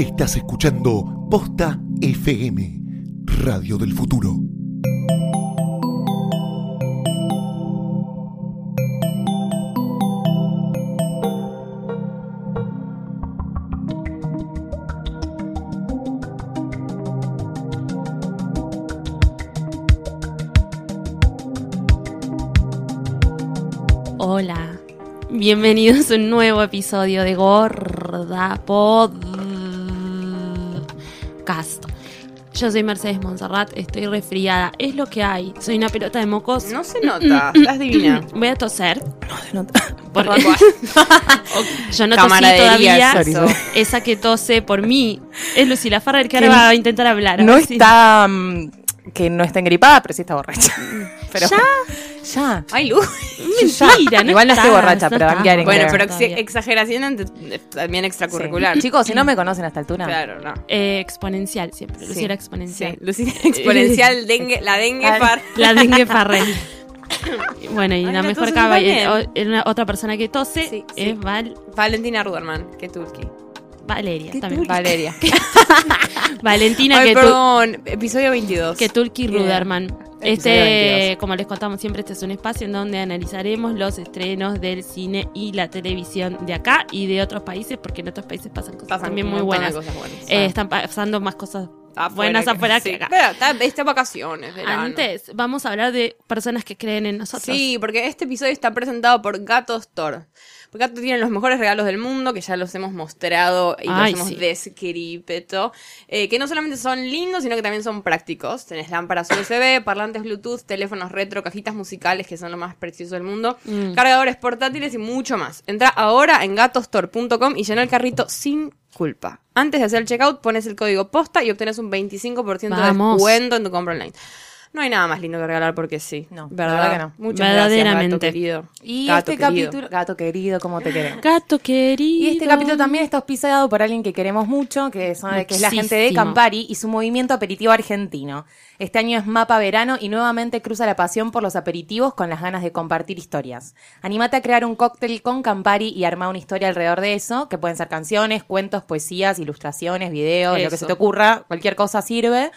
Estás escuchando Posta FM, Radio del Futuro. Hola, bienvenidos a un nuevo episodio de Gorda Podcast. Yo soy Mercedes Monserrat, estoy resfriada, es lo que hay. Soy una pelota de mocos. No se nota, estás divina. Voy a toser. No se nota. Porque yo no tosí todavía. sorry, sorry. Esa que tose por mí es Lucila Farrer que ahora va a intentar hablar. A No está. mm, que no está engripada, pero sí está borracha. Pero, ¿Ya? Ya. Ay, Lu. Mentira, no Igual no estoy borracha, no pero estás. van a quedar en Bueno, pero Todavía. exageración ante- eh, también extracurricular. Sí. Chicos, si no me conocen a esta altura. Claro, no. Eh, exponencial siempre, Sí, exponencial. Lucina exponencial, dengue, la dengue par. La dengue Farrell. Bueno, y Ay, la mejor toses caba- también. o- una- otra persona que tose Sí, es sí. Val- Valentina Ruderman, que Tulki. Valeria también. Valeria. Valentina Ay, que, perdón, episodio 22. que Tulki. Ruderman. Este, 22. como les contamos siempre, este es un espacio en donde analizaremos los estrenos del cine y la televisión de acá y de otros países, porque en otros países pasan cosas Pasan también muy buenas. cosas buenas. Eh, están pasando más cosas Afuera buenas que- afuera sí. que acá. Pero está, está vacaciones, verano. Antes, vamos a hablar de personas que creen en nosotros. Sí, porque este episodio está presentado por Gato Store. Porque Gato tiene los mejores regalos del mundo, que ya los hemos mostrado y Ay, los hemos sí. descrito. Eh, que no solamente son lindos, sino que también son prácticos. Tenés lámparas USB, parlantes Bluetooth, teléfonos retro, cajitas musicales, que son lo más precioso del mundo, Mm. cargadores portátiles y mucho más. Entra ahora en gatostore.com y llena el carrito sin culpa. Antes de hacer el checkout, pones el código posta y obtenés un 25% de descuento en tu compra online. No hay nada más lindo que regalar porque sí. No, la ¿verdad? verdad que no. Muchas Verdaderamente. gracias, gato querido. Y Gato este querido. capítulo. Gato querido, ¿cómo te queremos? Gato querido. Y este capítulo también está auspiciado por alguien que queremos mucho, que, son, que es la gente de. Campari y su movimiento aperitivo argentino. Este año es Mapa Verano y nuevamente cruza la pasión por los aperitivos con las ganas de compartir historias. Anímate a crear un cóctel con Campari y armar una historia alrededor de eso, que pueden ser canciones, cuentos, poesías, ilustraciones, videos, lo que se te ocurra, cualquier cosa sirve.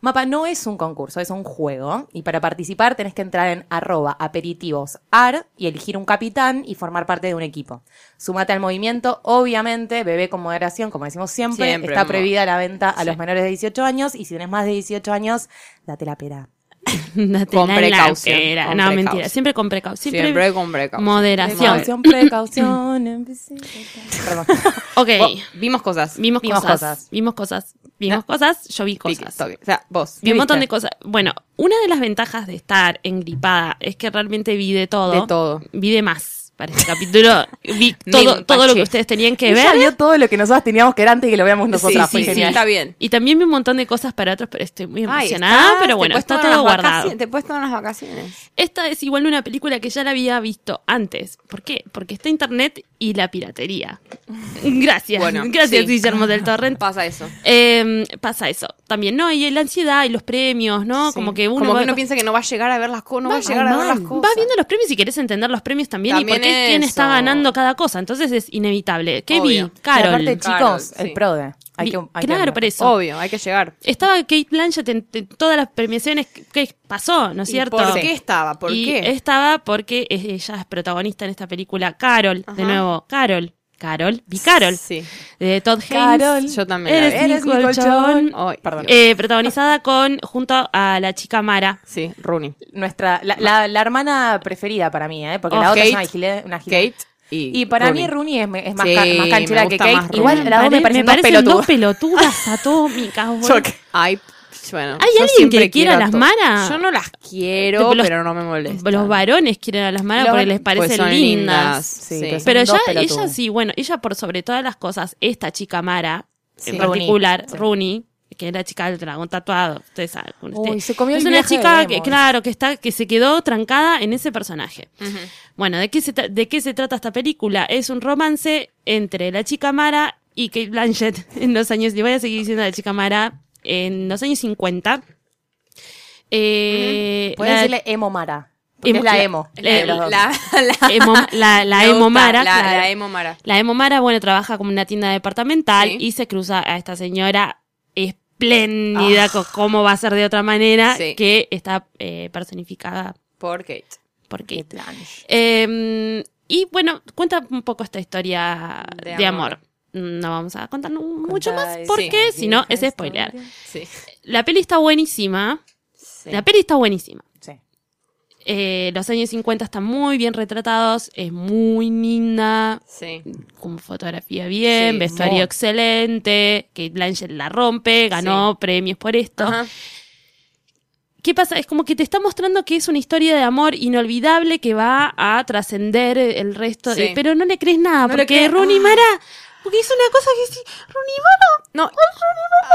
Mapa no es un concurso, es un juego. Y para participar tenés que entrar en arroba aperitivosar y elegir un capitán y formar parte de un equipo. Sumate al movimiento, obviamente, bebé con moderación, como decimos siempre. Siempre, está prohibida la venta a Sí. los menores de 18 años y si tenés más de 18 años, date la pera. Datela Con precaución, pera. con no, precaución. mentira. Siempre con precaución. Siempre, Siempre con precaución. moderación. Precaución, precaución. Ok. Vimos cosas. Vimos, Vimos cosas, cosas. Vimos cosas. Vimos No. cosas. Yo vi cosas. toque. O sea, vos. Vi un montón de cosas. Bueno, una de las ventajas de estar engripada es que realmente vi de todo. De todo. Vi de más para este capítulo. Vi todo, todo lo que ustedes tenían que ver. vio todo lo que nosotros teníamos que ver antes y que lo veamos nosotras. sí, fue sí, está bien. Y también vi un montón de cosas para otros, pero estoy muy Ay, emocionada. estás, pero bueno, está todo guardado. Te puedes tomar unas vacaciones. Esta es igual una película que ya la había visto antes. ¿Por qué? Porque está internet y la piratería. Gracias. Bueno, Gracias, sí. Guillermo del Torrent. Pasa eso. Eh, pasa eso. También, ¿no? Y la ansiedad y los premios, ¿no? Sí. Como que uno, Como va, que uno piensa que no va a llegar a ver las cosas. No va a llegar a ver las cosas. vas viendo los premios y querés entender los premios también, y por qué quién está eso. ganando cada cosa. Entonces es inevitable. ¿Qué Obvio. vi? Carol. Aparte, chicos, Carol, el. PRODE. Hay que, hay que claro, por eso. Obvio, hay que llegar. Estaba Kate Blanchett en, en todas las premiaciones. ¿Qué pasó? ¿No es ¿Y cierto? ¿Por qué estaba? ¿Por y qué? estaba porque ella es protagonista en esta película. Carol, de nuevo, Carol. Carol, vi Carol. Sí. De Todd Haynes. Carol. Yo también la Eres, vi. Eres mi colchón. Perdón. Eh, protagonizada con junto a la chica Mara. Sí, Rooney. Nuestra, la, la, la hermana preferida para mí, ¿eh? Porque Oh, la otra es una gile- una gile- Kate y Y para Rooney. mí Rooney es, es más, Sí, ca- más canchera me que Kate. Igual las dos me parecen dos parecen dos pelotudas. pelotudas atómicas. Ay, bueno. ¿Hay yo alguien siempre que quiera quiero las to- Mara? Yo no las quiero, los- pero no me molesta. Los varones quieren a las Mara Los- porque les Pues parecen son lindas. Sí, Sí. pero ya, ella sí, bueno, ella por sobre todas las cosas, esta chica Mara, Sí. en particular, sí. Rooney, que es la chica del dragón tatuado, ustedes saben. con Uy, usted. se comió es el una chica que, claro, que está, que se quedó trancada en ese personaje. Bueno, ¿de qué, se ¿de qué se trata esta película? Es un romance entre la chica Mara y Kate Blanchett en los años, le voy a seguir diciendo la chica Mara, en los años 50. Eh, Puedes la- decirle Emo Mara. Emo- es la emo. la- Emo, la, Mara. La, emo Mara. La emo Mara, bueno, trabaja como una tienda departamental Sí. y se cruza a esta señora espléndida, con cómo va a ser de otra manera, Ah. Sí. que está eh, personificada Por Kate. por Kate. Eh, y bueno, cuenta un poco esta historia De de, amor. amor. No vamos a contar mucho más porque esa si no es spoiler. Sí. La peli está buenísima. sí. La peli está buenísima. Sí. Eh, los años 50 están muy bien retratados, es muy linda, Sí. con fotografía bien, Sí, vestuario muy. excelente, Kate Blanchett la rompe, ganó premios por esto. Ajá. ¿Qué pasa? Es como que te está mostrando que es una historia de amor inolvidable que va a trascender el resto, Sí. de- pero no le crees nada, No porque Rooney ah. Mara, porque hizo una cosa que sí, Mara, No.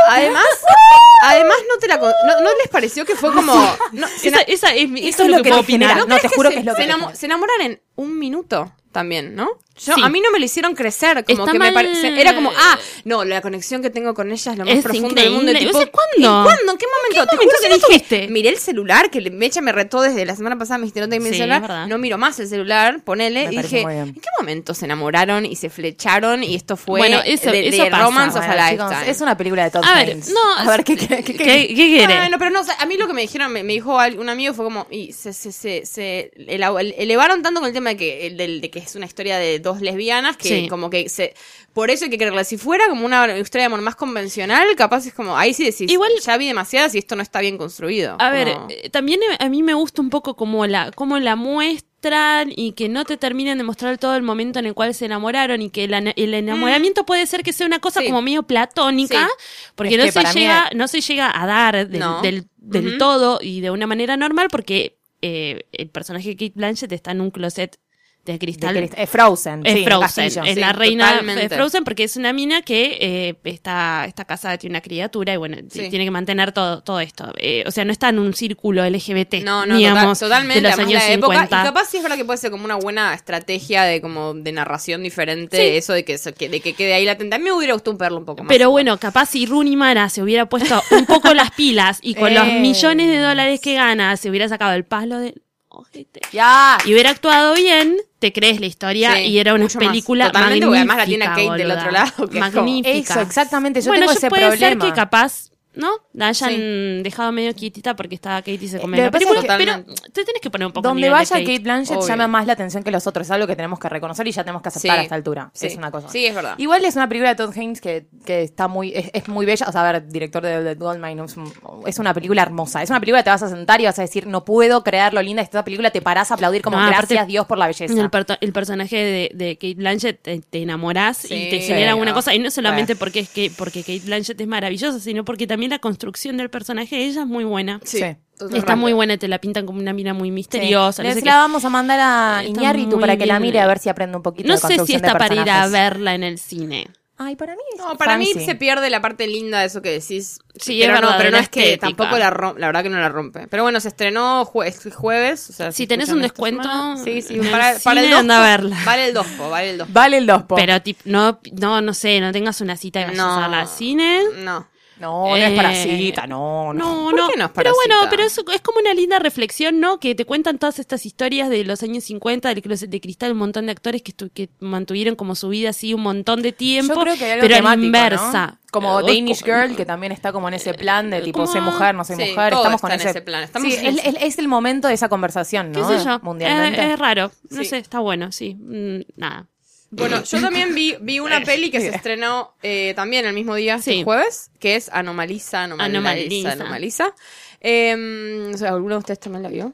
Además, además no te la con- no, ¿no les pareció que fue como no, se esa, esa es mi, Eso es lo que puedo genera, opinar. no, te juro se- que es lo que se, te enamo- genera. se enamoran en un minuto también, ¿no? Yo, Sí. A mí no me lo hicieron crecer, como Está que me parece. Era como, ah, no, la conexión que tengo con ella es lo más Es profundo del mundo. Tipo, ¿Ese cuándo? ¿En cuándo? ¿En qué momento? ¿Qué Te momento juro que dije, miré el celular, que Mecha me retó desde la semana pasada, me dice, no te mi Sí, celular. verdad. No miro más el celular, ponele. Me y dije. ¿en qué momento se enamoraron y se flecharon? Y esto fue Bueno, eso- de, eso de pasa. Romance of Bueno, a chicos, Lifetime. es una película de Todd A ver, no, A ver, ¿qué, qué, qué, ¿Qué, qué quiere? Bueno, pero no, a mí lo que me dijeron, me, me dijo un amigo fue como, y se, se, se, se elevaron tanto con el tema de que, el del- de que es una historia de dos lesbianas, que Sí. como que se, por eso hay que creerla. Si fuera como una historia de amor más convencional, capaz es como, ahí sí decís, Igual- ya vi demasiadas y esto no está bien construido. A ver, Como- eh, también a mí me gusta un poco como la, como la muestran y que no te terminen de mostrar todo el momento en el cual se enamoraron y que el, enamoramiento puede ser que sea una cosa Sí. como medio platónica, Sí. porque Es no se llega, es- no se llega a dar del, No. del, del Ujú. todo y de una manera normal porque eh, el personaje de Kate Blanchett está en un closet de De cristal. Crist- es Frozen. Es sí, en Frozen, castillo. es sí, la reina totalmente. de Frozen porque es una mina que eh, está, está casada, tiene una criatura y bueno, Sí. tiene que mantener todo, todo esto. Eh, o sea, no está en un círculo LGBT, No, no, digamos, total- totalmente. de los años la época, 50. Y capaz sí es verdad que puede ser como una buena estrategia de como de narración diferente, eso de que, de que quede ahí latente. A mí me hubiera gustado verlo un poco más. Pero bueno, capaz si Rooney Mara se hubiera puesto un poco las pilas y con los Eh. millones de dólares que gana se hubiera sacado el palo de ojete Ya. y hubiera actuado bien, te crees la historia Sí, y era una mucho más. película Totalmente, porque además la tiene magnífica, Kate del boluda. otro lado, que es como- magnífica. Eso, exactamente. Yo bueno, tengo yo ese puede problema. ser que capaz, ¿no? La hayan dejado medio quietita porque estaba Kate y se comió lo la que pasa película. es que- pero te tenés que poner un poco Donde vaya Kate. Kate, Blanchett Obvio. llama más la atención que los otros. Es algo que tenemos que reconocer y ya tenemos que aceptar Sí. a esta altura. Sí. Es una cosa. Sí, es verdad. Igual es una película de Todd Haynes que, que está muy, es, es muy bella. O sea, a ver, director de The Goldmine, es, un- es una película hermosa. Es una película que te vas a sentar y vas a decir, no puedo creer lo linda de esta película. Te parás a aplaudir como No, aparte- gracias Dios por la belleza. El, personaje de, de Kate Blanchett te, te enamorás Sí, y te genera sí, una no. cosa y no solamente porque es que porque Kate Blanchett es maravillosa sino porque también la construcción del personaje de ella es muy buena Sí. Sí. totalmente. está muy buena te la pintan como una mina muy misteriosa Sí. no sé la vamos a mandar a Iñárritu para que la mire a ver si aprende un poquito no de sé si está para ir a verla en el cine Ay, para mí es No, para mí fancy. se pierde la parte linda de eso que decís. Sí, pero es no, verdad, pero de no la es que tampoco la rompe, la verdad que no la rompe. Pero bueno, se estrenó jue- este jueves. O sea, si tenés un descuento semana- Sí, sí, para, para el dospo, verla. Vale el dospo, vale el dospo. Vale el dos po. pero tip- no no no sé no tengas una cita y vayas No. a al cine No. No, no es para Eh, cita, no, no. No, ¿Por no. qué no es para pero bueno, pero es, es como una linda reflexión, ¿no? Que te cuentan todas estas historias de los años 50, del closet de cristal, un montón de actores que, estu- que mantuvieron como su vida así un montón de tiempo. Yo creo que hay algo pero temático, inversa. ¿no? Como Eh, Danish Girl, que también está como en ese plan de tipo, soy mujer, no Sí, mujer. Estamos con ese, ese plan. Estamos Sí, en es, ese- es- el momento de esa conversación, ¿Qué ¿no? sé yo? Mundialmente. Eh, es raro. No Sí. sé, está bueno, sí. Mm, nada. Bueno, yo también vi, vi una peli que se estrenó eh, también el mismo día, Sí. el jueves, que es Anomaliza, Anomaliza, Anomaliza. Anomaliza. Eh, o sea, ¿Alguno de ustedes también la vio?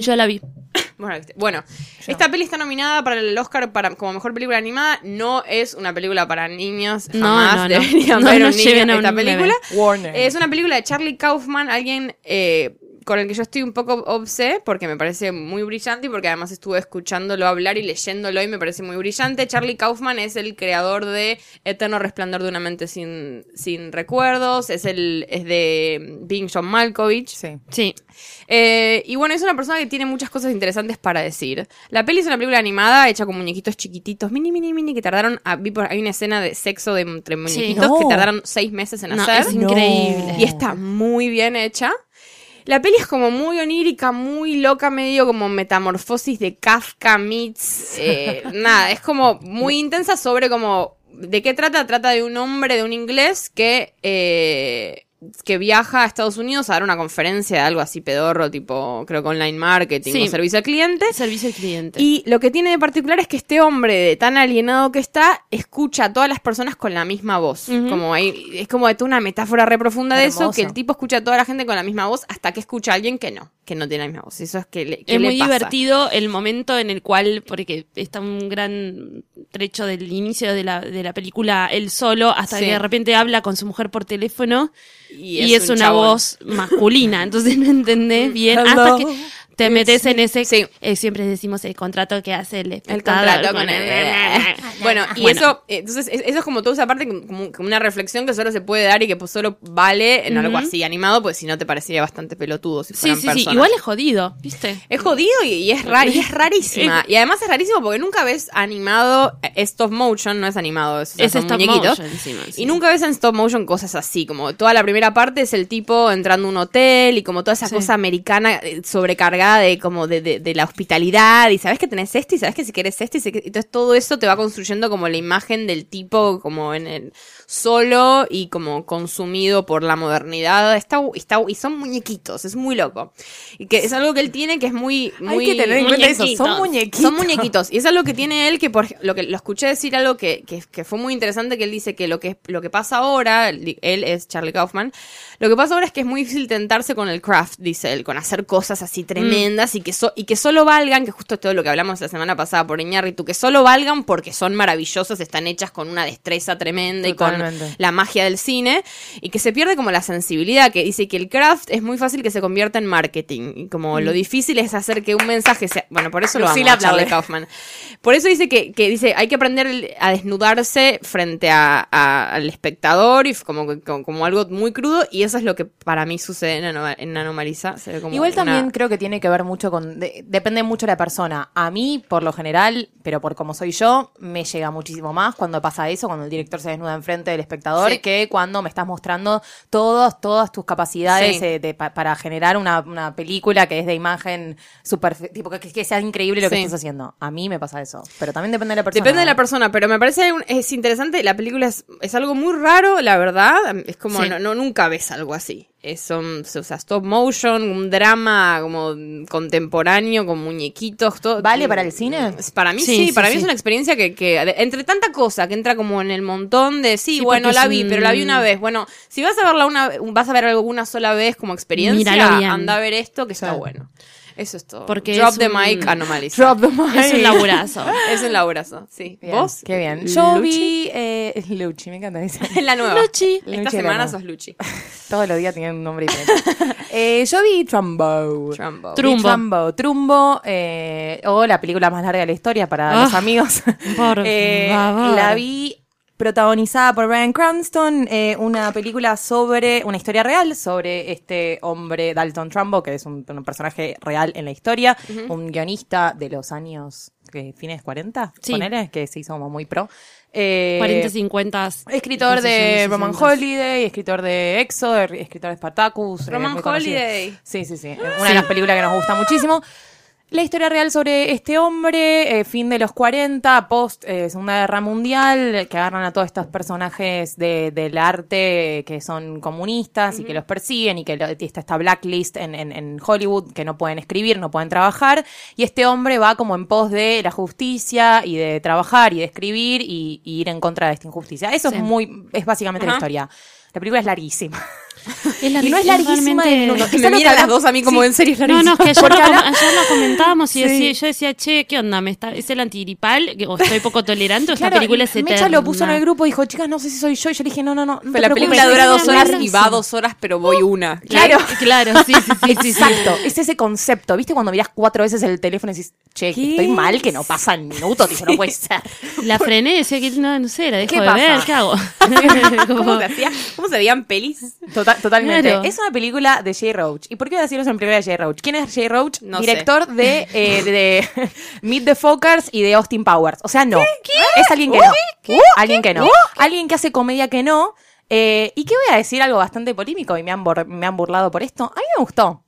Yo la vi. Bueno, bueno, esta peli está nominada para el Oscar para, como mejor película animada. No es una película para niños. No, Jamás no, no. deberían No, ver no un niño esta película. Es una película de Charlie Kaufman, alguien eh, con el que yo estoy un poco obse, porque me parece muy brillante y porque además estuve escuchándolo hablar y leyéndolo y me parece muy brillante. Charlie Kaufman es el creador de Eterno Resplandor de una mente sin, sin recuerdos, es, el, es de Bing John Malkovich. Sí. Sí. Eh, y bueno, es una persona que tiene muchas cosas interesantes para decir. La peli es una película animada hecha con muñequitos chiquititos, mini, mini, mini, que tardaron. A, vi por- hay una escena de sexo de, entre muñequitos No. que tardaron seis meses en No, hacer. es increíble. Y está muy bien hecha. La peli es como muy onírica, muy loca, medio como metamorfosis de Kafka meets. eh, nada, es como muy intensa sobre como. ¿De qué trata? Trata de un hombre, de un inglés que. eh, que viaja a Estados Unidos a dar una conferencia de algo así pedorro, tipo, creo que online marketing Sí. o servicio al cliente. Servicio al cliente. Y lo que tiene de particular es que este hombre, de tan alienado que está, escucha a todas las personas con la misma voz. Como hay, es como de toda una metáfora re profunda de eso, que el tipo escucha a toda la gente con la misma voz hasta que escucha a alguien que no, que no tiene la misma voz. Eso es que le, que es le muy pasa. divertido el momento en el cual, porque está un gran trecho del inicio de la, de la película él solo, hasta Sí. que de repente habla con su mujer por teléfono Y y, es es, un una chabón. voz masculina. Entonces no entendés bien Hello. hasta que te metes en ese. Sí. eh, siempre decimos el contrato que hace el El contrato con el... bueno, y Bueno. eso, entonces, es- eso es como toda esa parte, como, como una reflexión que solo se puede dar y que pues solo vale en algo así animado, pues si no te parecería bastante pelotudo si Sí, fueran sí, sí. personas. Igual es jodido, ¿viste? Es jodido y, y es, ra- y es rarísima. y además es rarísimo porque nunca ves animado, eh, stop motion, no es animado, es, o sea, Es son stop muñequitos. motion encima, sí. Y nunca ves en stop motion cosas así, como toda la primera parte es el tipo entrando a un hotel y como toda esa cosa americana eh, de como de, de- la hospitalidad y sabes que tenés esto y sabes que si querés esto y que- entonces todo eso te va construyendo como la imagen del tipo como en el solo y como consumido por la modernidad. Está, está, y son muñequitos, es muy loco. Y que es algo que él tiene que es muy... muy Hay que tener en cuenta eso. Son muñequitos. son muñequitos. Y es algo que tiene él que, por lo que lo escuché decir algo que, que, que fue muy interesante, que él dice que lo que, lo que pasa ahora, él es Charlie Kaufman, lo que pasa ahora es que es muy difícil tentarse con el craft, dice él, con hacer cosas así tremendas y, que so- y que solo valgan, que justo es todo lo que hablamos la semana pasada por Iñárritu, que solo valgan porque son maravillosas, están hechas con una destreza tremenda y Totalmente. la magia del cine, y que se pierde como la sensibilidad, que dice que el craft es muy fácil que se convierta en marketing, y como lo difícil es hacer que un mensaje sea... Bueno, por eso lo amo Lucila a Charlie. Kaufman. Por eso dice que, que dice hay que aprender a desnudarse frente a- a- al espectador y como, como, como algo muy crudo y eso es lo que para mí sucede en, en Anomalisa. Igual una- también creo que tiene que ver mucho con. de- depende mucho de la persona. A mí, por lo general, pero por como soy yo, me llega muchísimo más cuando pasa eso, cuando el director se desnuda enfrente del espectador, Sí. que cuando me estás mostrando todos, todas tus capacidades Sí. eh, de- pa- para generar una, una película que es de imagen super. tipo, que, que sea increíble lo que Sí. estás haciendo. A mí me pasa eso. Pero también depende de la persona. Depende de la persona, pero me parece un- es interesante. La película es, es algo muy raro, la verdad. Es como, no, no- nunca ves algo así. Es, son, o sea, stop motion, un drama como contemporáneo, con muñequitos, todo. ¿Vale para el cine? Para mí sí, Sí, sí, para mí sí. es una experiencia que, que entre tanta cosa que entra como en el montón de sí, Sí, bueno, la vi, un- pero la vi una vez. Bueno, si vas a verla una vas a ver alguna sola vez como experiencia, anda a ver esto que está bueno. Eso es todo. Porque Drop es the un- mic, anomaliza. Drop the mic. Es un laburazo. Es un laburazo, sí. Bien, ¿Vos? Qué bien. Yo Luchi. vi. Eh, Luchi, me encanta decir. Es la nueva. Luchi. Esta Luchi la semana nueva. sos Luchi. Todos los días tienen un nombre diferente. Eh, yo vi Trumbo. Trumbo. Trumbo. Trumbo. Trumbo, eh, o la película más larga de la historia para Ah, los amigos. por Eh, favor. La vi protagonizada por Brian Cranston, eh, una película sobre, una historia real sobre este hombre Dalton Trumbo, que es un, un personaje real en la historia, un guionista de los años, ¿qué, fines 40, Sí. ponele, que se hizo como muy pro. Eh, 40, 50. Escritor de 60, Roman 60. Holiday, escritor de Exo, escritor de Spartacus. eh, Roman conocido. Holiday. Sí, sí, sí. Una de las películas que nos gusta muchísimo. La historia real sobre este hombre, eh, fin de los 40, post eh, Segunda Guerra Mundial, que agarran a todos estos personajes de- del arte que son comunistas y que los persiguen y que lo- está esta blacklist en, en- en Hollywood que no pueden escribir, no pueden trabajar. Y este hombre va como en pos de la justicia y de trabajar y de escribir y, y ir en contra de esta injusticia. Eso Sí. es muy, es básicamente la historia. La película es larguísima. Es Y no es larguísima de minutos. Me que las dos a mí como Sí. en serio es No, no, es que ayer, lo, ayer lo comentábamos y Sí. decía, yo decía, che, ¿qué onda? ¿Me está, ¿Es el antigripal? Que- ¿O estoy poco tolerante? ¿O esta Claro, película es eterna? Mecha lo puso en el grupo y dijo, chicas, no sé si soy yo. Y yo le dije, no, no, no. no Pero la película dura dos horas y va dos horas, pero voy una. Claro. Claro, sí, sí. Exacto, es ese concepto. ¿Viste cuando mirás cuatro veces el teléfono y decís, che, ¿Qué? estoy mal, que no pasa en minutos? Dice, no puede ser. La frené y decía que no, no sé, la dejo ¿Qué de pasa? ver, ¿qué hago? ¿Cómo se hacía? ¿Cómo se veían pelis? Tota- totalmente. Claro. Es una película de Jay Roach. ¿Y por qué voy a decir eso en primera de Jay Roach? ¿Quién es Jay Roach? No Director de, eh, de, de Meet the Fockers y de Austin Powers. O sea, no. Es alguien que no. Alguien que no. Alguien que hace comedia que no. Eh, ¿Y qué voy a decir? Algo bastante polémico y me han, me han burlado por esto. A mí me gustó.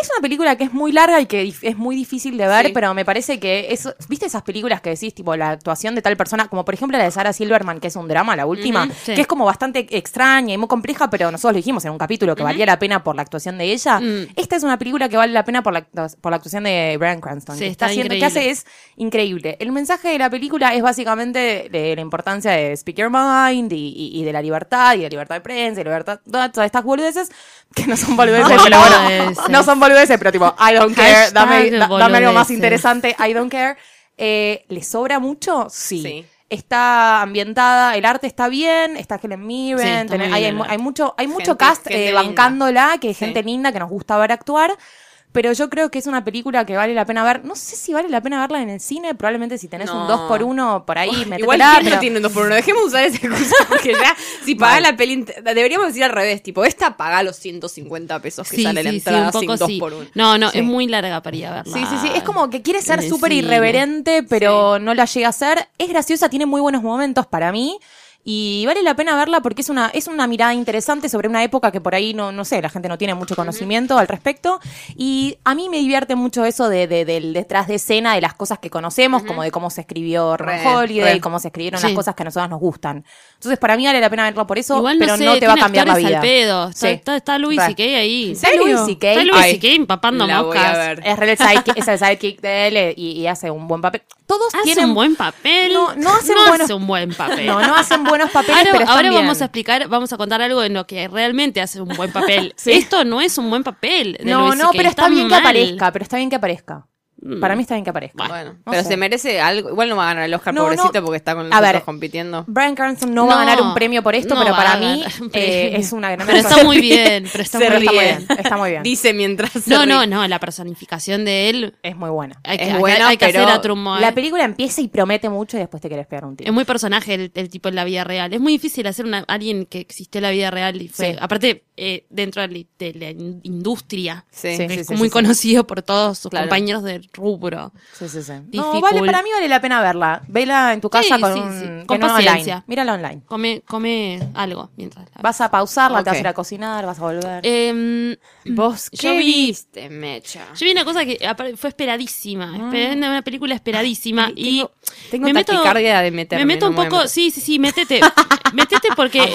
Es una película que es muy larga y que es muy difícil de ver, Sí. pero me parece que es, ¿viste esas películas que decís, tipo, la actuación de tal persona, como por ejemplo la de Sarah Silverman, que es un drama, la última, sí. que es como bastante extraña y muy compleja, pero nosotros lo dijimos en un capítulo que valía la pena por la actuación de ella. Mm. Esta es una película que vale la pena por la, por la actuación de Brian Cranston. Sí, que está haciendo, que hace es increíble. El mensaje de la película es básicamente de la importancia de speak your mind y, y- y de la libertad y de libertad de prensa y libertad, todas estas boludeces que no son boludeces, No, pero bueno, no son boludeces, pero tipo, I don't care, dame, da- dame algo más interesante, I don't care. Eh, ¿Le sobra mucho? Sí. Sí. Está ambientada, el arte está bien, está Helen Sí, Mirren, está muy hay, hay mucho, hay mucho cast eh, bancándola, que es Sí. gente linda, que nos gusta ver actuar. Pero yo creo que es una película que vale la pena ver. No sé si vale la pena verla en el cine. Probablemente si tenés un No. 2 por 1 por ahí, Igual métetela, ¿quién pero- no tiene un 2 por 1 Dejemos usar esa excusa porque ya, si pagás la peli, deberíamos decir al revés, tipo, esta paga los 150 pesos que Sí, sale la sí, sí, entrada un sin poco 2 sí. por 1 No, no, Sí. es muy larga para ir a verla. Sí, sí, sí. Es como que quiere ser súper irreverente, pero no la llega a ser. Es graciosa, tiene muy buenos momentos para mí. Y vale la pena verla porque es una, es una mirada interesante sobre una época que por ahí no, no sé, la gente no tiene mucho conocimiento al respecto. Y a mí me divierte mucho eso de, de- del detrás de escena de las cosas que conocemos, como de cómo se escribió Ron Re, Holiday, re. cómo se escribieron Sí. las cosas que a nosotros nos gustan. Entonces, para mí vale la pena verlo por eso, Igual no pero sé, no te va a cambiar la vida. al pedo. Está, Sí. está, está Louis. C.K. ahí. ¿Está Louis C.K.? Está Louis C.K. empapando la moscas. Es, el sidekick, es el sidekick de él eh, y, y hace un buen papel. Todos Hace tienen un buen papel. No, no hacen no buenos- hace un buen papel. No, no hacen buenos papeles, Ahora, pero están ahora bien. vamos a explicar, vamos a contar algo en lo que realmente hace un buen papel. Sí. Esto no es un buen papel. de No, no, pero está, bien mal. que aparezca, pero está bien que aparezca. Mm. Para mí está bien que aparezca. Bueno, No pero sé. se merece algo. Igual no va a ganar el Oscar, No, pobrecito, no. porque está con nosotros compitiendo. Brian Cranston no, va a ganar un premio por esto, no pero para mí eh, es una gran Pero está muy bien, pero está Se muy está muy ríe. bien. Está muy bien. Dice mientras se No, ríe. no, no, la personificación de él Es muy buena. hay que, Es hay que- buena, hay que pero hacer a Truman. La película empieza y promete mucho y después te quieres pegar un tiro. Es muy personaje el, el tipo en la vida real. Es muy difícil hacer una, alguien que existió en la vida real y fue, Sí. aparte, eh, dentro de la, de la in- industria. Sí. Es sí, muy sí, sí. conocido por todos sus compañeros de rubro. Sí, sí, sí. No, vale, para mí vale la pena verla. Vela en tu casa Sí, con sí, sí. paciencia. online. Mírala online. Come, come algo mientras la Vas a pausarla, te vas a ir a cocinar, vas a volver. Em, ¿Vos Yo qué vi- viste, Mecha? Yo vi una cosa que fue esperadísima, esper- una película esperadísima Ay, y tengo- tengo me meto, de meterme, Me meto un poco, sí, sí, sí, métete, métete porque,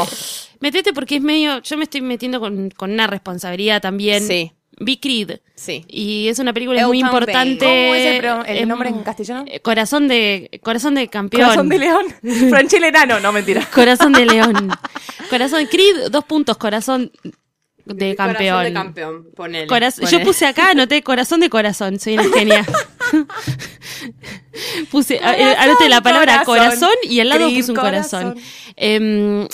métete porque es medio, yo me estoy metiendo con, con una responsabilidad también. Sí. Vi Creed Sí. y es una película El muy importante. ¿Cómo es el, nombre en castellano? Corazón de, corazón de campeón. Corazón de León. Franchella Enano, no mentira. Corazón de león. Corazón Creed, dos puntos, corazón de campeón. Corazón de campeón, ponele. Coraz- ponele. Yo puse acá, anoté corazón de corazón, soy una genia. puse, a- eh, anoté la palabra corazón. corazón, y al lado Creed, puse un corazón. corazón. Em,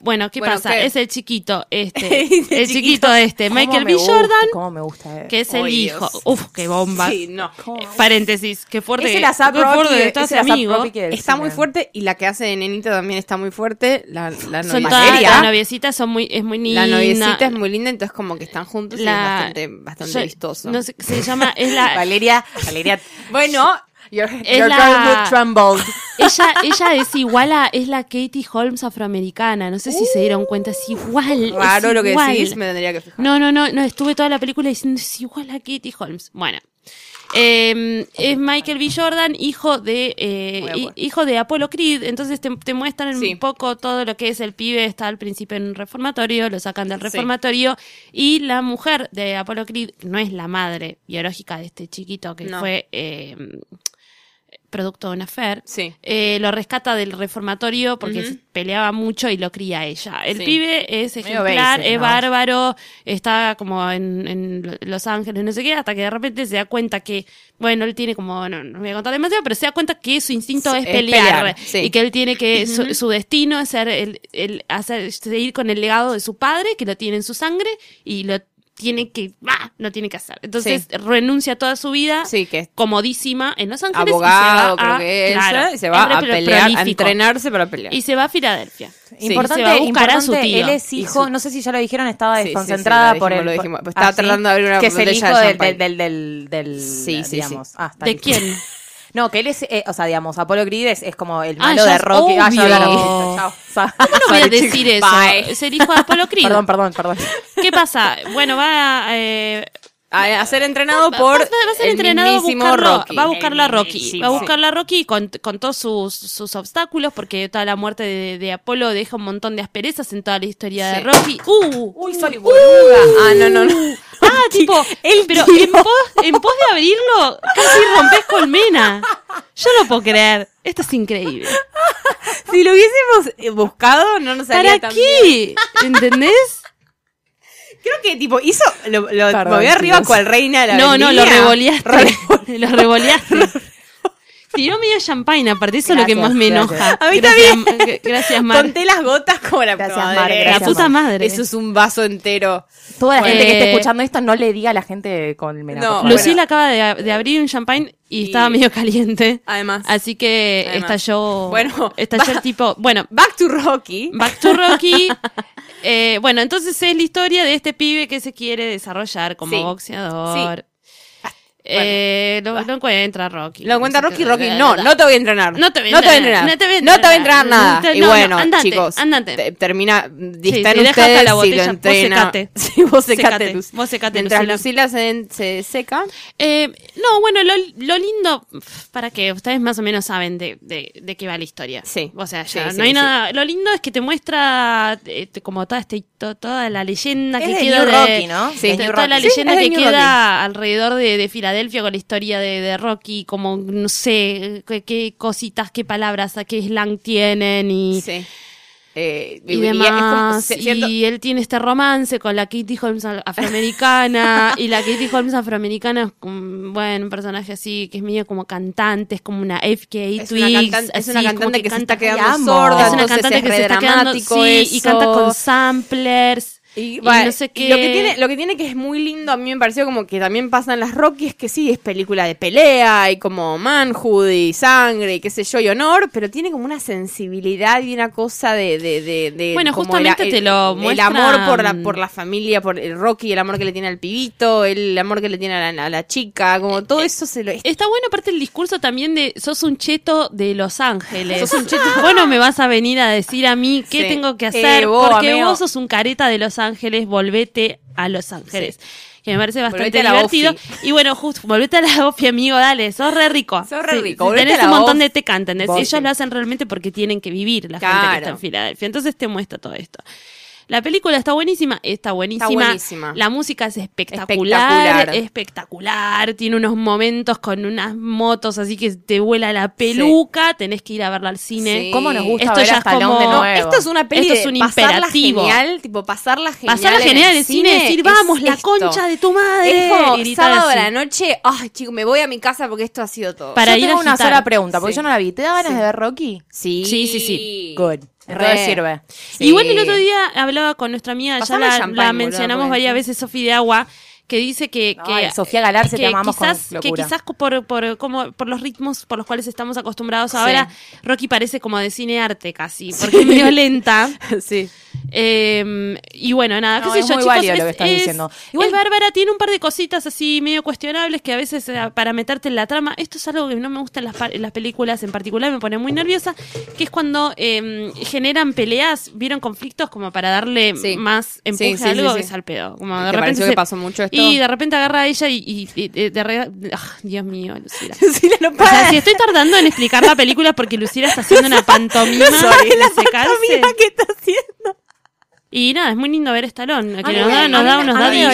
bueno, ¿qué Bueno, pasa? ¿qué? Es el chiquito este, Es el, chiquito chiquito. este, ¿Cómo Michael B. gusta, Jordan, ¿Cómo me gusta? eh. que es el hijo. Uf, qué bomba. Sí, no. Eh, paréntesis, qué fuerte. Es el ASAP Rocky, está es ese el ASAP amigo. Rocky del Está cine. muy fuerte y la que hace de nenita también está muy fuerte. La, la Son todas, las noviecitas son muy, es muy linda. La noviecita es muy linda, entonces como que están juntos y es La- bastante, bastante yo- vistoso. No sé, se llama, es la, Valeria, Valeria. Bueno, Your, Es your la- girlhood trembled. Ella, ella es igual a, es la Katie Holmes afroamericana. No sé si se dieron cuenta, es igual. es lo que decís, me tendría que fijar. No, no, no, no, estuve toda la película diciendo es igual a Katie Holmes. Bueno. Eh, es Michael B. Jordan, hijo de eh, hijo de Apollo Creed. Entonces te, te muestran Sí. un poco todo lo que es el pibe. Está al principio en un reformatorio, lo sacan del Sí. reformatorio. Y la mujer de Apollo Creed no es la madre biológica de este chiquito que No. fue eh, producto de una. Sí. Eh, lo rescata del reformatorio porque se peleaba mucho y lo cría ella. El Sí. pibe es ejemplar, basic, es ¿no? bárbaro, está como en, en Los Ángeles, no sé qué, hasta que de repente se da cuenta que, bueno, él tiene como, no, no voy a contar demasiado, pero se da cuenta que su instinto Sí, es pelear, y que él tiene que, su, su destino es ser el, el hacer, seguir con el legado de su padre, que lo tiene en su sangre, y lo tiene que, ah, lo tiene que hacer. Entonces renuncia a toda su vida Sí, que comodísima en Los Ángeles abogado, y se creo va a, que es, claro, y se va a pelear, a prolífico. entrenarse para pelear. Y se va a Filadelfia. Importante, se va a buscar a su importante, tío. él es hijo, su- no sé si ya lo dijeron, estaba Sí, sí, sí, desconcentrada lo por dijimos. Estaba ¿Ah, tratando de abrir una Que es el botella hijo de del, del, del, del, del- Sí, sí, digamos. sí. Ah, está ¿De quién? No, que él es, eh, o sea, digamos, Apolo Creed es, es como el Ah, malo de Rocky. Ah, ya chao. ¿Cómo no voy a decir eso? Bye. Es el hijo de Apolo Creed. Perdón, perdón, perdón. ¿Qué pasa? Bueno, va eh, a, a ser entrenado Va- por va, va a ser el entrenado buscarlo, Rocky. va a buscarlo a Rocky, va a buscarlo a Rocky con, con todos sus, sus obstáculos, porque toda la muerte de, de Apolo deja un montón de asperezas en toda la historia de. Rocky. ¡Uh! Uy, sorry, boluda. Ah, no, no, no. Ah, tipo, el pero en pos, en pos de abrirlo, casi rompes colmena. Yo no puedo creer. Esto es increíble. Si lo hubiésemos eh, buscado, no nos salía ¿Para tan bien. qué? ¿Entendés? Creo que, tipo, hizo. Lo, lo Perdón, movió arriba chicos. cual reina de la No, no, lo revoleaste. lo revoleaste. Tiró medio champagne, aparte eso es lo que más me gracias. enoja. A mí gracias, eh, Gracias, Mar. Conté las gotas como la Gracias, Mar, madre. gracias, La puta madre. Eso es un vaso entero. Toda la Bueno. gente que esté escuchando esto no le diga a la gente con el No, favor. bueno. Lucila acaba de, de abrir un champagne y, Y- estaba medio caliente. Además. Así que Además. estalló. Bueno, estalló tipo. Bueno, Back to Rocky. Back to Rocky. Eh, bueno, entonces es la historia de este pibe que se quiere desarrollar como Sí. boxeador. Eh, lo, lo encuentra Rocky. Lo encuentra Rocky, Rocky. No, no te voy a entrenar. No te voy a no te voy a entrenar, entrenar. no te voy a entrenar. entrenar nada. No y no, no, bueno, andate, chicos. andate. te- termina. Sí, Están sí, deja acá ustedes la si botella, lo vos entrena. secate. Sí, vos secate. Secate, Luz. vos secate, Mientras Lucila. Lucila se, se seca. Eh, no, bueno, lo, lo lindo, para que ustedes más o menos saben de, de, de qué va la historia. Sí. O sea, ya sí, no hay sí. nada. Lo lindo es que te muestra eh, como toda, este, to- toda la leyenda Es que de queda New de. Rocky, ¿no? Sí, toda la leyenda que queda alrededor de, de Filadelfia con la historia de, de Rocky, como no sé qué, qué cositas, qué palabras, qué slang tienen y. Sí. Eh, Y, como- demás, se- siento- y él tiene este romance con la Katie Holmes afroamericana, y la Katie Holmes afroamericana es, un, bueno, un personaje así, que es medio como cantante, es como una FK es Twigs, una, cantan- es una como cantante que, se canta- está quedando sorda, es una cantante es que se está quedando, sí, y canta con samplers, Y, y va, no sé y qué. lo que tiene lo que tiene que es muy lindo a mí me pareció como que también pasan las Rocky es que sí es película de pelea y como manhood y sangre y qué sé yo y honor pero tiene como una sensibilidad y una cosa de de, de, de Bueno, como justamente el, te lo el muestran- amor por la por la familia por el Rocky el amor que le tiene al pibito el amor que le tiene a la, a la chica como todo eso se lo Está bueno aparte el discurso también de sos un cheto de Los Ángeles. Sos un cheto. Vos no me vas a venir a decir a mí qué Sí. tengo que hacer Eh, vos, porque amigo. vos sos un careta de Los Ángeles, volvete a Los Ángeles. Que me parece bastante divertido. Ofi. Y bueno, justo, volvete a la Ofi, amigo, dale, sos re rico. Sos re rico, sí, Tenés a la un montón de teca, ¿entendés? Ellos lo hacen realmente porque tienen que vivir la gente que está en Filadelfia. Entonces te muestra todo esto. La película está buenísima, está buenísima. buenísima. La música es espectacular, Espectacular. espectacular. Tiene unos momentos con unas motos así que te vuela la peluca. Tenés que ir a verla al cine. Sí. ¿Cómo nos gusta Esto ver ya a es como- de nuevo? Esto es una peli Esto es de un pasarla imperativo. genial, tipo pasarla genial. Pasarla genial en el cine, decir, vamos, la esto. concha de tu madre. Es como y sábado a la noche, ay, chico, me voy a mi casa porque esto ha sido todo. Para yo ir tengo a una sola pregunta, porque Sí. yo no la vi. ¿Te da ganas Sí. de ver Rocky? Sí, Sí, sí, sí. Good. Re. sirve. Sí. Igual el otro día hablaba con nuestra amiga, ya la, mencionamos varias veces, Sofi de Agua, que dice que, que Ay, Sofía Galarce, te que amamos con quizás, que quizás por, por, como, por los ritmos por los cuales estamos acostumbrados ahora, Rocky parece como de cine arte casi, porque es medio lenta. sí. Eh, y bueno, nada, No, qué sé es yo, muy chicos, válido es, lo que estás es- diciendo. Igual Bárbara tiene un par de cositas así medio cuestionables que a veces eh, para meterte en la trama, esto es algo que no me gusta en las, par- en las películas en particular, me pone muy nerviosa, que es cuando eh, generan peleas, vieron conflictos como para darle Sí. más empuje Sí, sí, a algo sí, que es al pedo. Como ¿Te de repente pareció se- que pasó mucho esto? Y de repente agarra a ella y, y- y de, re- ah, Dios mío, Lucila. Lucila no O sea, si estoy tardando en explicar la película porque Lucila está haciendo una pantomima de secarse. Mira qué está haciendo. Y nada, es muy lindo ver Stallone, que nos me- da, nos da me- unos mí me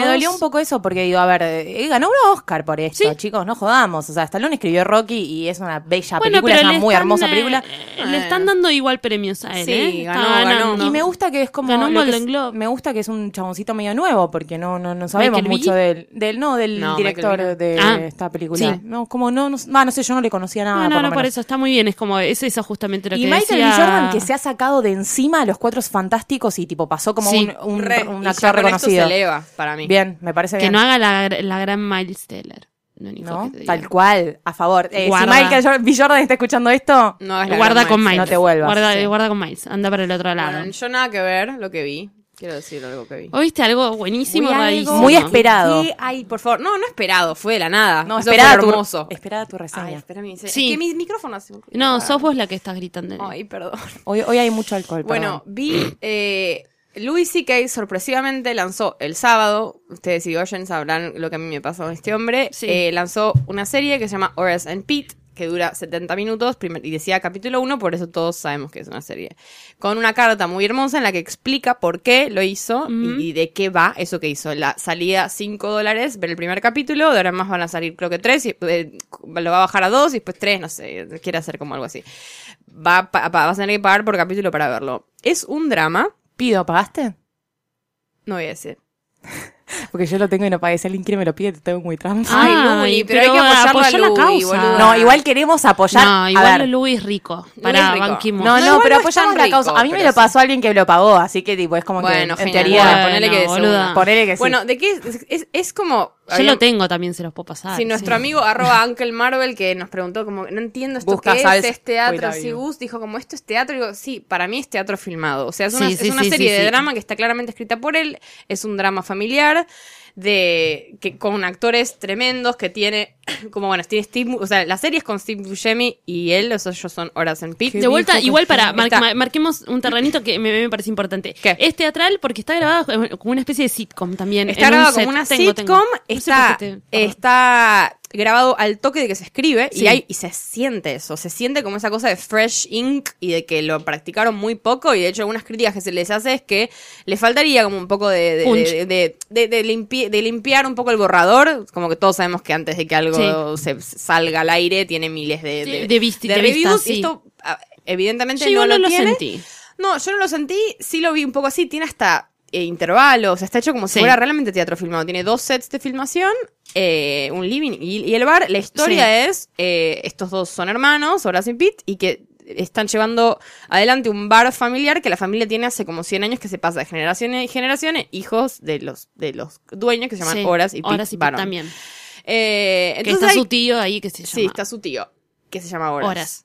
dolió- me, un poco eso porque digo, a ver, eh, ganó un Oscar por esto, Sí. chicos, no jodamos. O sea, Stallone escribió Rocky y es una bella Bueno, película, es una muy están, hermosa eh, película. Le están dando igual premios a él, Sí, ¿eh? Ganó. Y me gusta que es como Ganó un lo que Golden es- Globe. me gusta que es un chaboncito medio nuevo porque no no, no sabemos Michael mucho B. del del no del No, director Michael de Ah, esta película. sí. No, como no no, ah, no sé, yo no le conocía nada No, por no, por eso está muy bien. Es como, es eso justamente lo Y que Michael decía. B. Jordan que se ha sacado de encima a los cuatro fantásticos y tipo pasó como Sí. un, un, Re, un actor reconocido. se eleva para mí. Bien, me parece Que bien. no haga la, la gran Miles Teller. ¿no? que digo. Tal cual, a favor. Eh, si. Michael B. Jordan está escuchando esto, No es Guarda con Miles. Miles. No te vuelvas, Guarda, sí. guarda con Miles. Anda para el otro lado. Bueno, yo nada que ver lo que vi. Quiero decir algo que vi. ¿Oíste algo buenísimo, Muy algo- rarísimo? muy esperado. Sí, ay, por favor. No, no esperado, fue de la nada. no, Eso esperada tu, hermoso. esperada tu Ay, reseña. espérame. se- Sí. Es que mi micrófono hace un ruido No, sos vos la que estás gritando. Ay, perdón. Hoy, hoy hay mucho alcohol, Bueno, perdón. vi. eh, Louis C.K. sorpresivamente lanzó el sábado, ustedes si oyen sabrán lo que a mí me pasó con este hombre, Sí. eh, lanzó una serie que se llama Horace and Pete, que dura 70 minutos primer- y decía capítulo 1, por eso todos sabemos que es una serie. Con una carta muy hermosa en la que explica por qué lo hizo y, y de qué va eso que hizo. La salía 5 dólares ver el primer capítulo, de ahora más van a salir creo que 3, y, eh, lo va a bajar a 2 y después 3, no sé, quiere hacer como algo así. Va, a pa- va a tener que pagar por capítulo para verlo. Es un drama, Pido, ¿pagaste? no voy a decir. Porque yo lo tengo y no pagué. Si alguien quiere me lo pide, te tengo muy trampa. Ay, Ay, pero hay que apoyarlo a apoyá la causa. boluda. No, igual queremos apoyar. No, a igual ver. Louis rico. Para rico. No, No, pero apoyamos la rico, causa. A mí me lo sí. pasó alguien que lo pagó, así que tipo es como Bueno, que en teoría. Bueno, ponele que de. Ponele que sí. Bueno, ¿de qué? Es, es, es como... Yo había- lo tengo también, se los puedo pasar. Si nuestro sí. amigo arroba Uncle Marvel que nos preguntó como, no entiendo esto Busca, qué ¿sabes? es, es teatro, si Gus dijo como esto es teatro, digo, sí, para mí es teatro filmado. O sea, es una, Sí, es sí, una sí, serie sí, de sí. drama que está claramente escrita por él, es un drama familiar de que con actores tremendos que tiene como bueno, tiene Steve, o sea, la serie es con Steve Buscemi y él, o sea, ellos son Horas en Peak. De vuelta, igual para, mar- Está- ma- marquemos un terrenito que me, me parece importante. ¿Qué? Es teatral porque está grabado como una especie de sitcom también. Está grabado como una Tengo, sitcom, tengo. No sé está, te- perdón. está grabado al toque de que se escribe y, hay, y se siente eso, se siente como esa cosa de fresh ink y de que lo practicaron muy poco y de hecho algunas críticas que se les hace es que le faltaría como un poco de, de, limpi- limpiar un poco el borrador, como que todos sabemos que antes de que algo se salga al aire tiene miles de, De- reviews y esto ah, evidentemente Yo no lo, no lo tiene. sentí. No, yo no lo sentí, sí lo vi un poco así, tiene hasta eh, intervalos, o sea, está hecho como si fuera realmente teatro filmado. Tiene dos sets de filmación, eh, un living y, y el bar. La historia es, eh, estos dos son hermanos, Horace y Pete, y que están llevando adelante un bar familiar que la familia tiene hace como 100 años que se pasa de generaciones y generaciones, hijos de los, de los dueños que se llaman Sí, Horace y Pete Horace y Pete también. Que entonces está hay- su tío ahí que se llama. Sí, está su tío, que se llama Horace. Horace.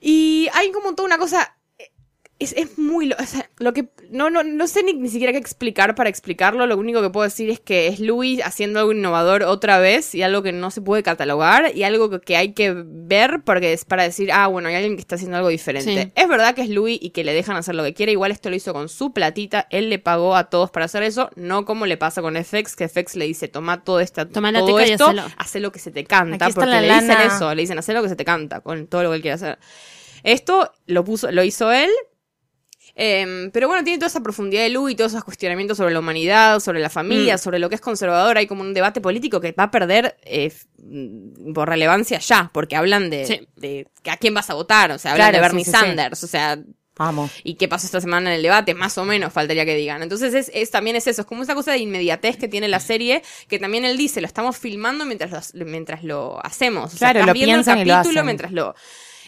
Y hay como toda una cosa. Es, es muy. lo- o sea, lo que. No, no, no sé ni, ni siquiera qué explicar para explicarlo. Lo único que puedo decir es que es Louis haciendo algo innovador otra vez y algo que no se puede catalogar y algo que, hay que ver porque es para decir, ah, bueno, hay alguien que está haciendo algo diferente. Sí. Es verdad que es Louis y que le dejan hacer lo que quiere. Igual esto lo hizo con su platita. Él le pagó a todos para hacer eso. No como le pasa con FX, que FX le dice, toma todo, esta, Toma todo esto, hace lo que se te canta. Aquí Porque le dicen eso, le dicen, hacer lo que se te canta con todo lo que él quiere hacer. Esto lo puso, lo hizo él. Em, pero bueno, tiene toda esa profundidad de luz y todos esos cuestionamientos sobre la humanidad, sobre la familia, Mm. sobre lo que es conservador. Hay como un debate político que va a perder eh, mm, por relevancia ya, porque hablan de, Sí. de a quién vas a votar, o sea, hablan Claro, de Bernie sí, sí. Sanders, o sea, Vamos. y qué pasó esta semana en el debate, más o menos faltaría que digan. Entonces es, es- también es eso, es como esa cosa de inmediatez que tiene la serie, que también él dice, lo estamos filmando mientras lo, mientras lo hacemos. O sea, Claro, lo viendo el piensan y lo capítulo mientras lo...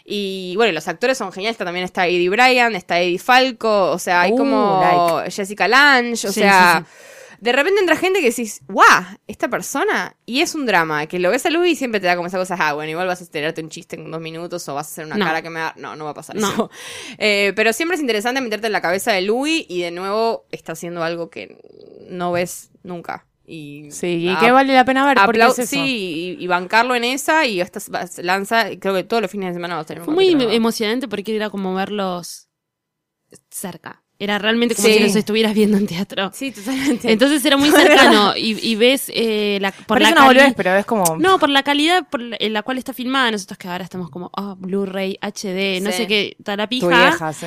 Y bueno, los actores son geniales, también está Eddie Bryan, está Eddie Falco, o sea, hay Uh, como Jessica Lange, o Sí, sea... sí, De repente entra gente que decís, ¡guau! Esta persona. Y es un drama. Que lo ves a Louis y siempre te da como esa cosa, ah, bueno, igual vas a tirarte un chiste en dos minutos o vas a hacer una No. cara que me da. No, no va a pasar No. eso. Eh, pero siempre es interesante meterte en la cabeza de Louis y de nuevo está haciendo algo que no ves nunca. Y Sí, y que vale la pena ver porque aplau- es eso. Sí, y, y bancarlo en esa y se lanza, creo que todos los fines de semana va a tener Fue muy nuevo. emocionante porque era como verlos cerca. Era realmente como Sí. si los estuvieras viendo en teatro. Sí, totalmente. Entonces era muy cercano y, y ves eh, la, por Parece la una cali- boludez, pero es como. No, por la calidad por la- en la cual está filmada. Nosotros que ahora estamos como, ah, Blu-ray, HD, no sé qué, la tu vieja, sí.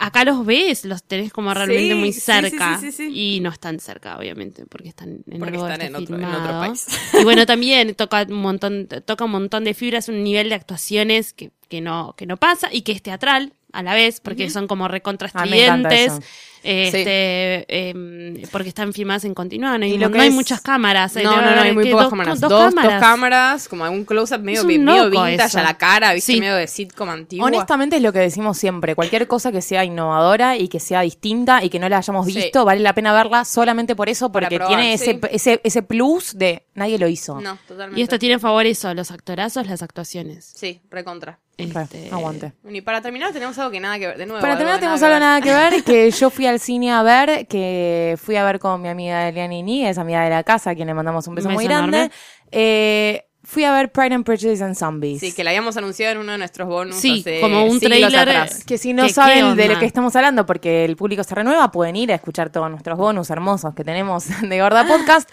Acá los ves, los tenés como realmente Sí, muy sí, sí, cerca. sí, sí, sí. Y no están cerca, obviamente, porque están en Porque están en está otro, en otro país. Y bueno, también toca un montón, toca un montón de fibras, un nivel de actuaciones que, que no, que no pasa y que es teatral a la vez, porque son como Ah, recontrastridentes. eso. Este, em, porque están filmadas en continuo, no hay, Y lo no que hay es- muchas cámaras. No, no, no, hay muy pocas dos- cámaras. Dos, Dos, cámaras. dos cámaras, como algún close-up medio, medio vintage eso. a la cara, ¿viste? Sí. Medio de sitcom antiguo. Honestamente es lo que decimos siempre, cualquier cosa que sea innovadora y que sea distinta y que no la hayamos Sí. visto, vale la pena verla solamente por eso, porque probar, tiene sí. ese, ese, ese plus de nadie lo hizo. No, totalmente. Y esto tiene a favor eso, los actorazos, las actuaciones. Sí, recontra. Este, Aguante. Y para terminar tenemos algo que nada que ver. De nuevo. Para terminar tenemos algo nada que ver, que yo fui al cine a ver, que fui a ver con mi amiga Eliana Iní, es amiga de la casa, a quien le mandamos un beso, muy grande. enorme. Eh, fui a ver Pride and Prejudice and Zombies. Sí, que la habíamos anunciado en uno de nuestros bonus. Sí, hace como un tráiler, atrás. Que si no ¿Qué- qué saben de lo que estamos hablando, porque el público se renueva, pueden ir a escuchar todos nuestros bonus hermosos que tenemos de Gorda Podcast.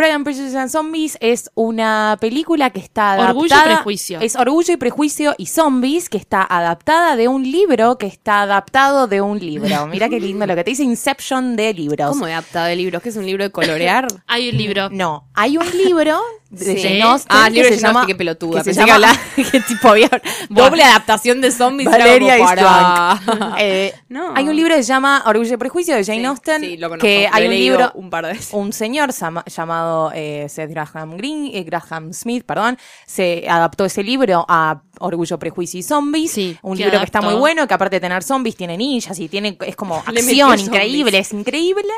Pride and Prejudice and Zombies es una película que está adaptada... Orgullo y Prejuicio. Es Orgullo y Prejuicio y Zombies, que está adaptada de un libro que está adaptado de un libro. Mira qué lindo lo que te dice Inception de libros. ¿Cómo adaptado de libros? ¿Que es un libro de colorear? Hay un libro. No, hay un libro de Sí. Jane Austen Ah, libro de se Jane llama Austen, qué pelotuda. que Pensé llama- tipo había doble adaptación de zombies. Valeria is para-. Eh, No. Hay un libro que se llama Orgullo y Prejuicio de Jane Sí, Austen. sí, lo conozco, que lo hay un libro, un par de veces. un señor sama- llamado eh, Seth Graham Green, eh, Graham Smith, perdón, se adaptó ese libro a Orgullo, Prejuicio y Zombies. Sí, un libro que está muy bueno, que aparte de tener zombies, tiene ninjas y tiene, es como acción increíble, es increíble.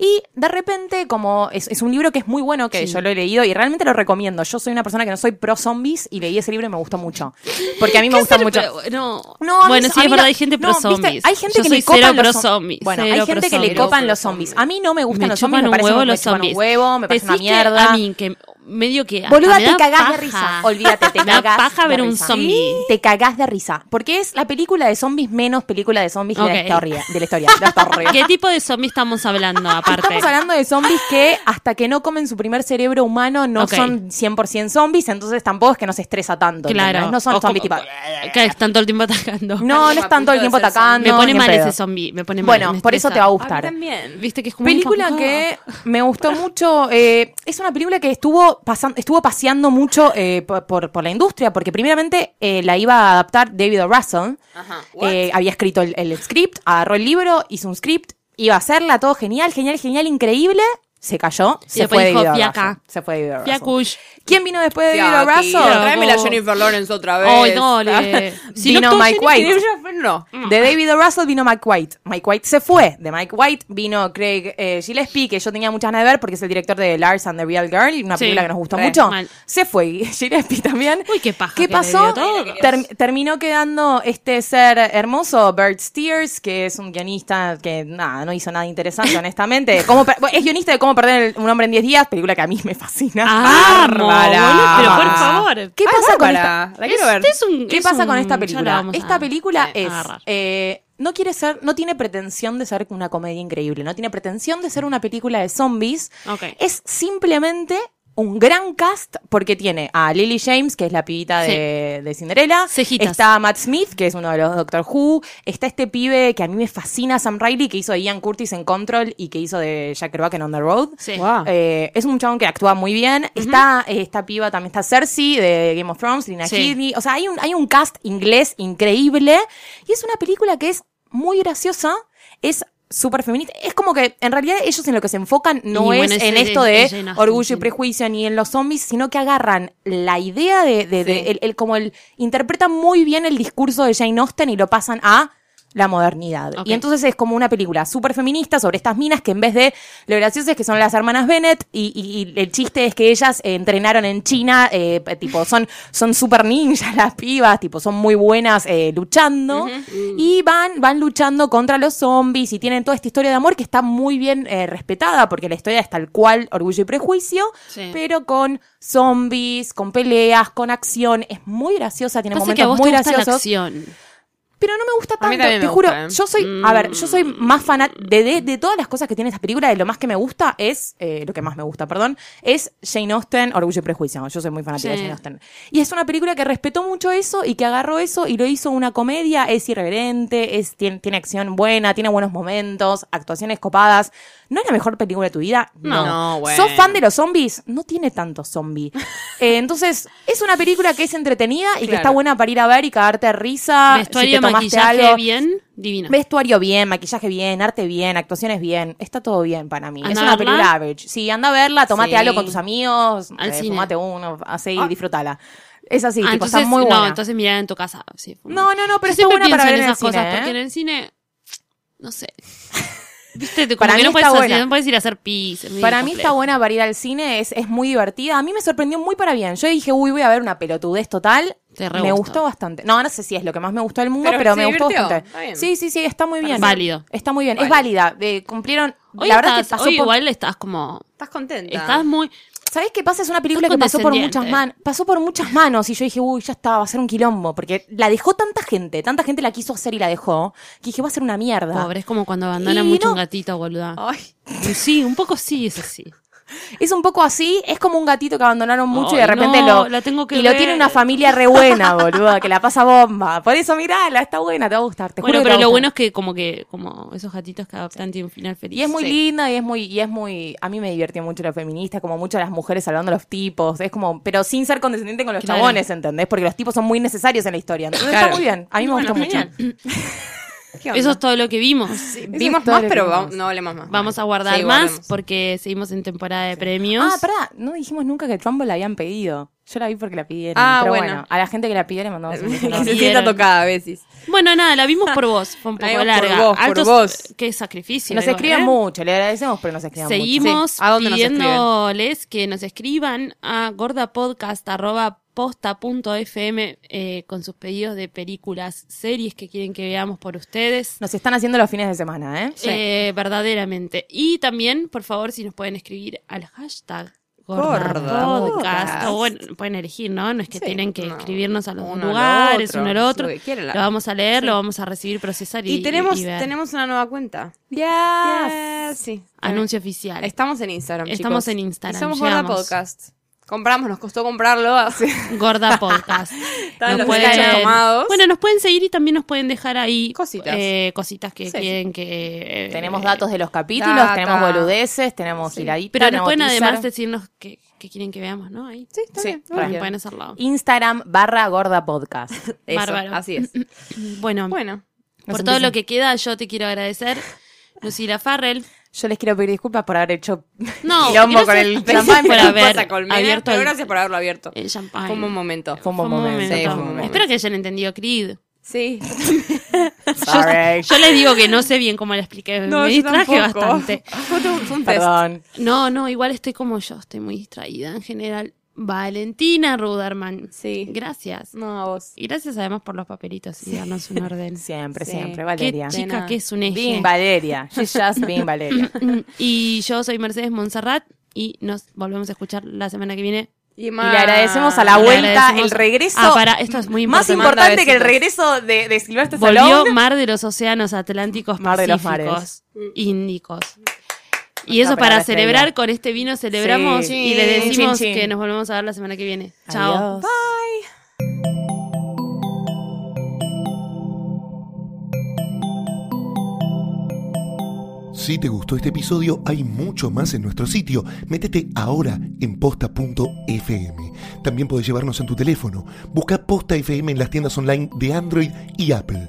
Y de repente, como es, es un libro que es muy bueno, que Sí. yo lo he leído y realmente lo recomiendo. Yo soy una persona que no soy pro zombies y leí ese libro y me gustó mucho. Porque a mí me ¿Qué gusta mucho. No. No, bueno, sí, es verdad, hay gente pro zombies. Hay gente que le copan los zombies. Bueno, hay gente que le zombies. copan los zombies. A mí no me gustan Me los zombies, me un parecen huevo un, me los chupan un zombies. huevo, me parece una mierda. A mí, que medio que. Boluda, me te cagás de risa. Olvídate, te Me da cagás paja de ver un risa. zombie. Te cagás de risa. Porque es la película de zombies menos película de zombies de Ok. la historia. De la historia. de la historia. ¿Qué tipo de zombie estamos hablando aparte? Estamos hablando de zombies que hasta que no comen su primer cerebro humano no Ok. son 100% zombies, entonces tampoco es que nos estresa tanto. Claro. ¿entendés? No son O zombies como- tipo... Que están todo el tiempo atacando. No, no están todo el tiempo atacando. Me pone mal pedo. ese zombie. Me pone mal. Bueno, me por eso te va a A mí gustar. también. Viste que es como un Película que me gustó mucho. eh, es una película que estuvo pasan- estuvo paseando mucho eh, por, por- por la industria, porque primeramente eh, la iba a adaptar David O. Russell. Ajá. Eh, había escrito el, el script, agarró el libro, hizo un script, iba a hacerla, todo genial, genial, genial, increíble. Se cayó, se fue dijo. "Fiaca". Russell. Se fue. Fiacush. ¿Quién vino después de David Russell? Tráeme la Oh. Jennifer Lawrence otra vez. Ay. Si no Vino todo Mike Jennifer- White. No. De David. Russell vino Mike White. Mike White se fue. De Mike White vino Craig eh, Gillespie, que yo tenía muchas ganas de ver porque es el director de Lars and the Real Girl, una Sí, película que nos gustó re mucho. mal. Se fue. Gillespie también. Uy, qué paja ¿Qué que le pasó? Ter- terminó quedando este ser hermoso, Bert Steers, que es un guionista que nada, no hizo nada interesante, honestamente. Per- es guionista de Cómo perder un hombre en 10 días, película que a mí me fascina. Ah, Bárbara. pero por favor. ¿Qué Ay, pasa con esta? La quiero Es- ver. es un- ¿Qué es pasa con esta película? Esta película a es eh, no quiere ser, no tiene pretensión de ser una comedia increíble, no tiene pretensión de ser una película de zombies. Es simplemente un gran cast porque tiene a Lily James, que es la pibita de, de Cinderella. Cejitas. Está Matt Smith, que es uno de los Doctor Who. Está este pibe que a mí me fascina, Sam Riley, que hizo de Ian Curtis en Control y que hizo de Jack Kerouac en On the Road. Sí. Wow. Eh, es un chabón que actúa muy bien. Está eh, esta piba, también está Cersei de Game of Thrones, Lina Sí. Headey. O sea, hay un, hay un cast inglés increíble. Y es una película que es muy graciosa. Es súper feminista. Es como que en realidad ellos en lo que se enfocan no Y es bueno, en es- esto es de orgullo y prejuicio ni en los zombies, sino que agarran la idea de, de- de- el, el- como el, interpretan muy bien el discurso de Jane Austen y lo pasan a la modernidad. Y entonces es como una película súper feminista sobre estas minas que en vez de lo gracioso es que son las hermanas Bennett y, y- y el chiste es que ellas eh, entrenaron en China, eh, tipo son son súper ninjas las pibas, tipo son muy buenas eh, luchando y van van luchando contra los zombies y tienen toda esta historia de amor que está muy bien eh, respetada porque la historia es tal cual Orgullo y Prejuicio, Sí. pero con zombies, con peleas, con acción, es muy graciosa, tiene Pasa que a momentos vos muy te gusta la graciosos. acción. Pero no me gusta A mí tanto, te me juro. gusta, ¿eh? Yo soy, a ver, yo soy más fanática de, de, de todas las cosas que tiene esta película, de lo más que me gusta es, eh, lo que más me gusta, perdón, es Jane Austen, Orgullo y Prejuicio. Yo soy muy fanática de. Jane Austen. Y es una película que respetó mucho eso y que agarró eso y lo hizo una comedia, es irreverente, es, tiene, tiene acción buena, tiene buenos momentos, actuaciones copadas. ¿No es la mejor película de tu vida? No. No, bueno. ¿Sos fan de los zombies? No tiene tanto zombie. Eh, entonces, es una película que es entretenida y que está buena para ir a ver y cagarte de risa. si tomaste maquillaje algo. bien, divina. Vestuario bien, maquillaje bien, arte bien, actuaciones bien. Está todo bien para mí. ¿Anda es una verla? película average. Sí, anda a verla, tomate Sí. algo con tus amigos, Al eh, cine. fumate uno, así y Ah. disfrútala. Es así, Ah, tipo, entonces, está muy buena. no, entonces mirá en tu casa. sí. No, no, no, pero está buena para ver en en el esas cosas, cine, ¿eh? porque en el cine, no sé. Viste, como Para que mí no puedes, hacer- buena. no puedes ir a hacer pis. Para mí está buena para ir al cine, es, es muy divertida. A mí me sorprendió muy para bien. Yo dije, uy, voy a ver una pelotudez total. Te me gustó. gustó bastante. No, no sé si es lo que más me gustó del mundo, Pero me gustó bastante. Está bien. Sí, sí, sí, está muy bien. Válido. Está muy bien. Es válida. Eh, cumplieron. Hoy, la verdad estás, que pasó hoy por- igual estás como... ¿Estás contenta? Estás muy... ¿Sabés qué pasa? Es una película que pasó por muchas manos. Pasó por muchas manos y yo dije, uy, ya está, va a ser un quilombo. Porque la dejó tanta gente, tanta gente la quiso hacer y la dejó, que dije, va a ser una mierda. Pobre, es como cuando abandonan Y mucho no. un gatito, boluda. Ay, Y Sí, un poco sí, es así. Es un poco así, es como un gatito que abandonaron mucho y de repente no, lo. la tengo que y lo tiene una familia re buena, boluda, que la pasa bomba. Por eso, mirala, está buena, te va a gustar. Te Bueno, juro pero lo gustar. bueno es que como que como esos gatitos que adoptan tienen un final feliz. Y es muy Sí. linda y es muy, y es muy, a mí me divirtió mucho la feminista, como mucho las mujeres salvando a los tipos, es como, pero sin ser condescendiente con los Claro. chabones, ¿entendés? Porque los tipos son muy necesarios en la historia. Entonces Claro. está muy bien, a mí me Bueno, gustó mucho. Eso es todo lo que vimos. Vimos más, pero vamos- no hablemos más. Vamos a guardar Sí, más guardemos. porque seguimos en temporada de premios. Ah, pará, no dijimos nunca que Trumbo la habían pedido. Yo la vi porque la pidieron. Ah, pero bueno. bueno. a la gente que la pidió le mandamos un que se sienta tocada a veces. Bueno, nada, la vimos por vos. Fue un La poco por larga. vos, por Altos- vos. Qué sacrificio. Nos igual, escriben ¿eh? mucho, le agradecemos, pero nos escriben mucho. Seguimos Sí. ¿A dónde nos pidiéndoles que nos escriban a gordapodcast.posta.fm eh, con sus pedidos de películas, series que quieren que veamos por ustedes. Nos están haciendo los fines de semana, ¿eh? Eh, verdaderamente. Y también, por favor, si nos pueden escribir al hashtag Gorda Podcast. Podcast. O bueno, pueden elegir, ¿no? No es que Sí, tienen que no. escribirnos a los Uno al lugares, otro, uno al otro. lo vamos a leer, Sí. lo vamos a recibir, procesar y, Y tenemos, y ver. tenemos una nueva cuenta. Yes. Yes, Sí. anuncio oficial. Estamos en Instagram, Estamos chicos. en Instagram, Y somos Gorda. Podcast. Compramos, nos costó comprarlo. así. Gorda Podcast. Nos tomados. bueno, nos pueden seguir y también nos pueden dejar ahí Cositas. eh, cositas que Sí, quieren que. eh, Tenemos datos de los capítulos, Data. tenemos boludeces, tenemos Sí. giraditas, Pero nos pueden además decirnos que, que quieren que veamos, ¿no? Ahí. Sí, está Sí, bien. pueden hacerlo. Instagram barra gorda podcast. Eso, Bárbaro. Así es. Bueno, Bueno. por todo lo que queda, yo te quiero agradecer. Lucila Farrell. Yo les quiero pedir disculpas por haber hecho No, quilombo con el por champán. haber Pasa Colmena, abierto pero el- gracias por haberlo abierto. el champán. Fue un buen momento. Fue un buen momento. Sí. Espero que hayan entendido Creed. Sí. Sorry. Yo les digo que no sé bien cómo la expliqué. No, Me yo distraje bastante. Fue un. Perdón. No, no, igual estoy como yo, estoy muy distraída en general. Valentina Ruderman. Sí. Gracias. No, a vos. Y gracias además por los papelitos y darnos un orden. Siempre, Sí. siempre, Qué Valeria. chica nada. que es un eje. Being Valeria. She's just being Valeria. y yo soy Mercedes Monserrat y nos volvemos a escuchar la semana que viene. Y, Y le agradecemos a la Le vuelta, el regreso. Ah, para, esto es muy Más importante. importante que el regreso de, de Silvestre Volvió Stallone. Mar de los Océanos Atlánticos Mar de los mares. Índicos. Y eso para celebrar estrella. con este vino celebramos Sí. y le decimos Chin, chin. que nos volvemos a ver la semana que viene. Chao. Adiós. Si te gustó este episodio, hay mucho más en nuestro sitio. Métete ahora en posta.fm. También puedes llevarnos en tu teléfono. Busca Posta FM en las tiendas online de Android y Apple.